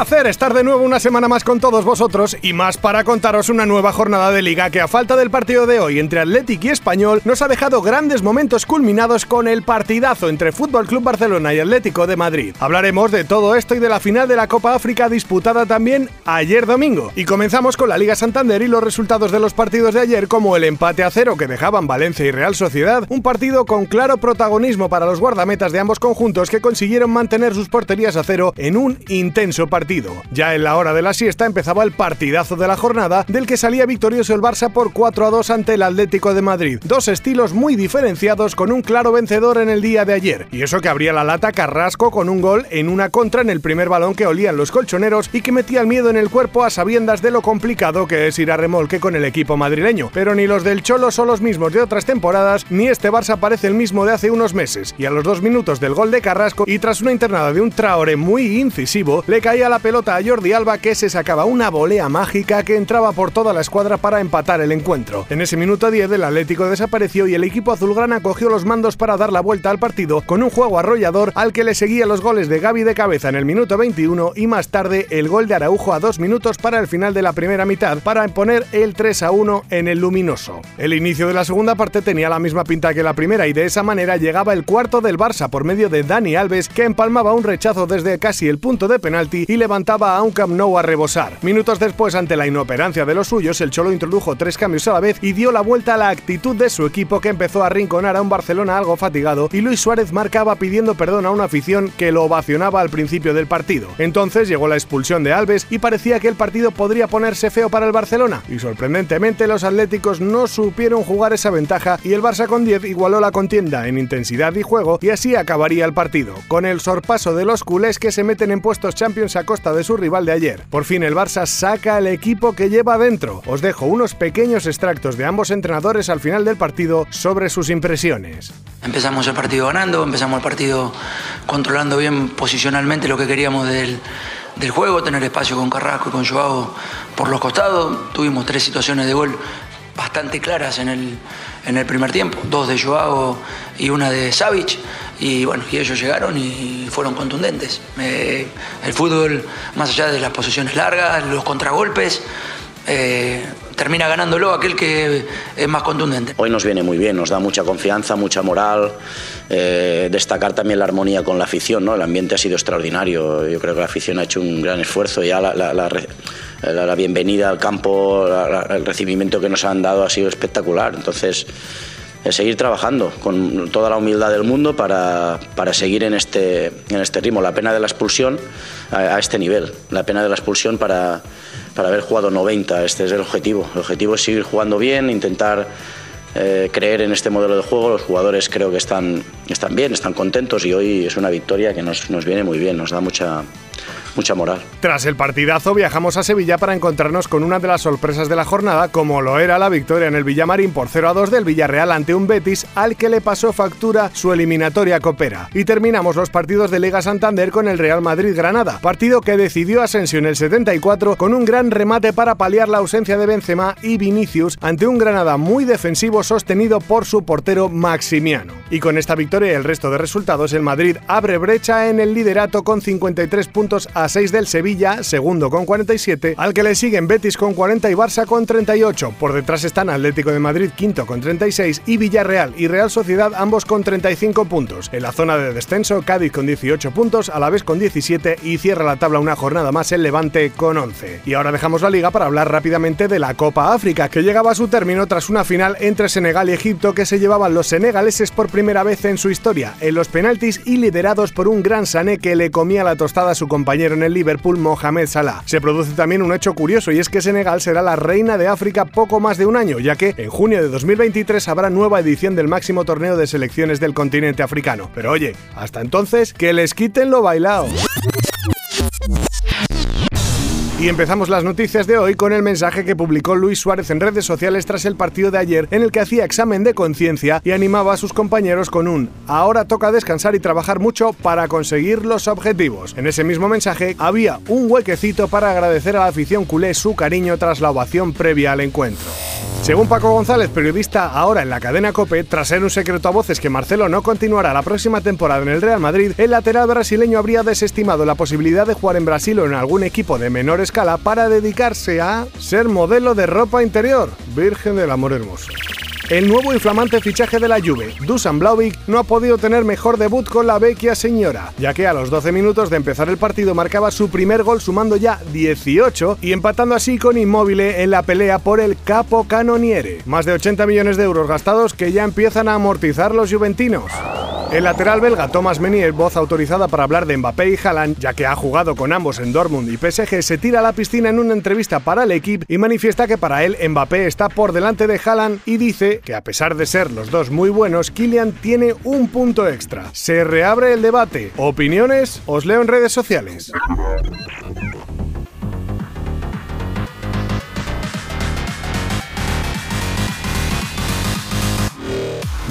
Placer estar de nuevo una semana más con todos vosotros y más para contaros una nueva jornada de liga que a falta del partido de hoy entre Atlético y Español nos ha dejado grandes momentos culminados con el partidazo entre Fútbol Club Barcelona y Atlético de Madrid. Hablaremos de todo esto y de la final de la Copa África disputada también ayer domingo. Y comenzamos con la Liga Santander y los resultados de los partidos de ayer como el empate a cero que dejaban Valencia y Real Sociedad, un partido con claro protagonismo para los guardametas de ambos conjuntos que consiguieron mantener sus porterías a cero en un intenso partido ya en la hora de la siesta empezaba el partidazo de la jornada, del que salía victorioso el Barça por 4 a 2 ante el Atlético de Madrid. Dos estilos muy diferenciados con un claro vencedor en el día de ayer. Y eso que abría la lata Carrasco con un gol en una contra en el primer balón que olían los colchoneros y que metía el miedo en el cuerpo a sabiendas de lo complicado que es ir a remolque con el equipo madrileño. Pero ni los del Cholo son los mismos de otras temporadas, ni este Barça parece el mismo de hace unos meses. Y a los dos minutos del gol de Carrasco y tras una internada de un Traore muy incisivo, le caía la pelota a Jordi Alba que se sacaba una volea mágica que entraba por toda la escuadra para empatar el encuentro. En ese minuto 10 el Atlético desapareció y el equipo azulgrana cogió los mandos para dar la vuelta al partido con un juego arrollador al que le seguía los goles de Gaby de cabeza en el minuto 21 y más tarde el gol de Araujo a dos minutos para el final de la primera mitad para imponer el 3 a 1 en el luminoso. El inicio de la segunda parte tenía la misma pinta que la primera y de esa manera llegaba el cuarto del Barça por medio de Dani Alves que empalmaba un rechazo desde casi el punto de penalti y levantaba a un Camp Nou a rebosar. Minutos después, ante la inoperancia de los suyos, el Cholo introdujo tres cambios a la vez y dio la vuelta a la actitud de su equipo que empezó a rinconar a un Barcelona algo fatigado y Luis Suárez marcaba pidiendo perdón a una afición que lo ovacionaba al principio del partido. Entonces llegó la expulsión de Alves y parecía que el partido podría ponerse feo para el Barcelona. Y sorprendentemente los atléticos no supieron jugar esa ventaja y el Barça con 10 igualó la contienda en intensidad y juego y así acabaría el partido, con el sorpaso de los culés que se meten en puestos Champions a costa de su rival de ayer. Por fin el Barça saca el equipo que lleva dentro. Os dejo unos pequeños extractos de ambos entrenadores al final del partido sobre sus impresiones. Empezamos el partido ganando, empezamos el partido controlando bien posicionalmente lo que queríamos del, del juego, tener espacio con Carrasco y con Joao por los costados. Tuvimos tres situaciones de gol bastante claras en el, en el primer tiempo, dos de Joao y una de Savic. Y bueno, y ellos llegaron y fueron contundentes. Eh, el fútbol, más allá de las posiciones largas, los contragolpes, eh, termina ganándolo aquel que es más contundente. Hoy nos viene muy bien, nos da mucha confianza, mucha moral, eh, destacar también la armonía con la afición, ¿no? el ambiente ha sido extraordinario, yo creo que la afición ha hecho un gran esfuerzo, ya la, la, la bienvenida al campo, el recibimiento que nos han dado ha sido espectacular, entonces seguir trabajando con toda la humildad del mundo para, para seguir en este, en este ritmo. La pena de la expulsión a, este nivel, la pena de la expulsión para, para haber jugado 90, este es el objetivo. El objetivo es seguir jugando bien, intentar eh, creer en este modelo de juego. Los jugadores creo que están, están bien, están contentos y hoy es una victoria que nos, nos viene muy bien, nos da mucha, mucha moral. Tras el partidazo viajamos a Sevilla para encontrarnos con una de las sorpresas de la jornada, como lo era la victoria en el Villamarín por 0 a 2 del Villarreal ante un Betis al que le pasó factura su eliminatoria copera. Y terminamos los partidos de Liga Santander con el Real Madrid-Granada, partido que decidió Asensio en el 74 con un gran remate para paliar la ausencia de Benzema y Vinicius ante un Granada muy defensivo sostenido por su portero Maximiano. Y con esta victoria y el resto de resultados, el Madrid abre brecha en el liderato con 53 puntos a 6 del Sevilla, segundo con 47, al que le siguen Betis con 40 y Barça con 38. Por detrás están Atlético de Madrid quinto con 36 y Villarreal y Real Sociedad ambos con 35 puntos. En la zona de descenso, Cádiz con 18 puntos, a la vez con 17 y cierra la tabla una jornada más el Levante con 11. Y ahora dejamos la liga para hablar rápidamente de la Copa África, que llegaba a su término tras una final entre Senegal y Egipto que se llevaban los senegaleses por primera vez en su historia, en los penaltis y liderados por un gran Sané que le comía la tostada a su compañero en el Liverpool Mohamed Salah. Se produce también un hecho curioso y es que Senegal será la reina de África poco más de un año, ya que en junio de 2023 habrá nueva edición del máximo torneo de selecciones del continente africano. Pero oye, hasta entonces, que les quiten lo bailado. Y empezamos las noticias de hoy con el mensaje que publicó Luis Suárez en redes sociales tras el partido de ayer en el que hacía examen de conciencia y animaba a sus compañeros con un ahora toca descansar y trabajar mucho para conseguir los objetivos. En ese mismo mensaje había un huequecito para agradecer a la afición culé su cariño tras la ovación previa al encuentro. Según Paco González, periodista ahora en la cadena Cope, tras ser un secreto a voces que Marcelo no continuará la próxima temporada en el Real Madrid, el lateral brasileño habría desestimado la posibilidad de jugar en Brasil o en algún equipo de menor escala para dedicarse a ser modelo de ropa interior. Virgen del amor hermoso. El nuevo y flamante fichaje de la Juve, Dusan Blauvik, no ha podido tener mejor debut con la vecchia señora, ya que a los 12 minutos de empezar el partido marcaba su primer gol sumando ya 18 y empatando así con Immobile en la pelea por el Capo Canoniere. Más de 80 millones de euros gastados que ya empiezan a amortizar los juventinos. El lateral belga Thomas Menier, voz autorizada para hablar de Mbappé y Haaland, ya que ha jugado con ambos en Dortmund y PSG, se tira a la piscina en una entrevista para el equipo y manifiesta que para él Mbappé está por delante de Haaland y dice que a pesar de ser los dos muy buenos, Kylian tiene un punto extra. Se reabre el debate. ¿Opiniones? Os leo en redes sociales.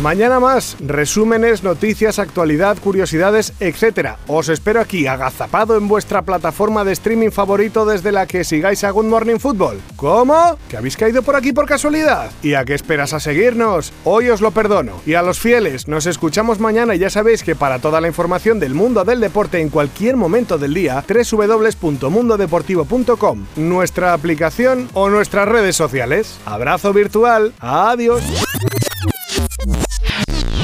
Mañana más, resúmenes, noticias, actualidad, curiosidades, etc. Os espero aquí, agazapado en vuestra plataforma de streaming favorito desde la que sigáis a Good Morning Football. ¿Cómo? ¿Que habéis caído por aquí por casualidad? ¿Y a qué esperas a seguirnos? Hoy os lo perdono. Y a los fieles, nos escuchamos mañana y ya sabéis que para toda la información del mundo del deporte en cualquier momento del día, www.mundodeportivo.com, nuestra aplicación o nuestras redes sociales. Abrazo virtual. Adiós.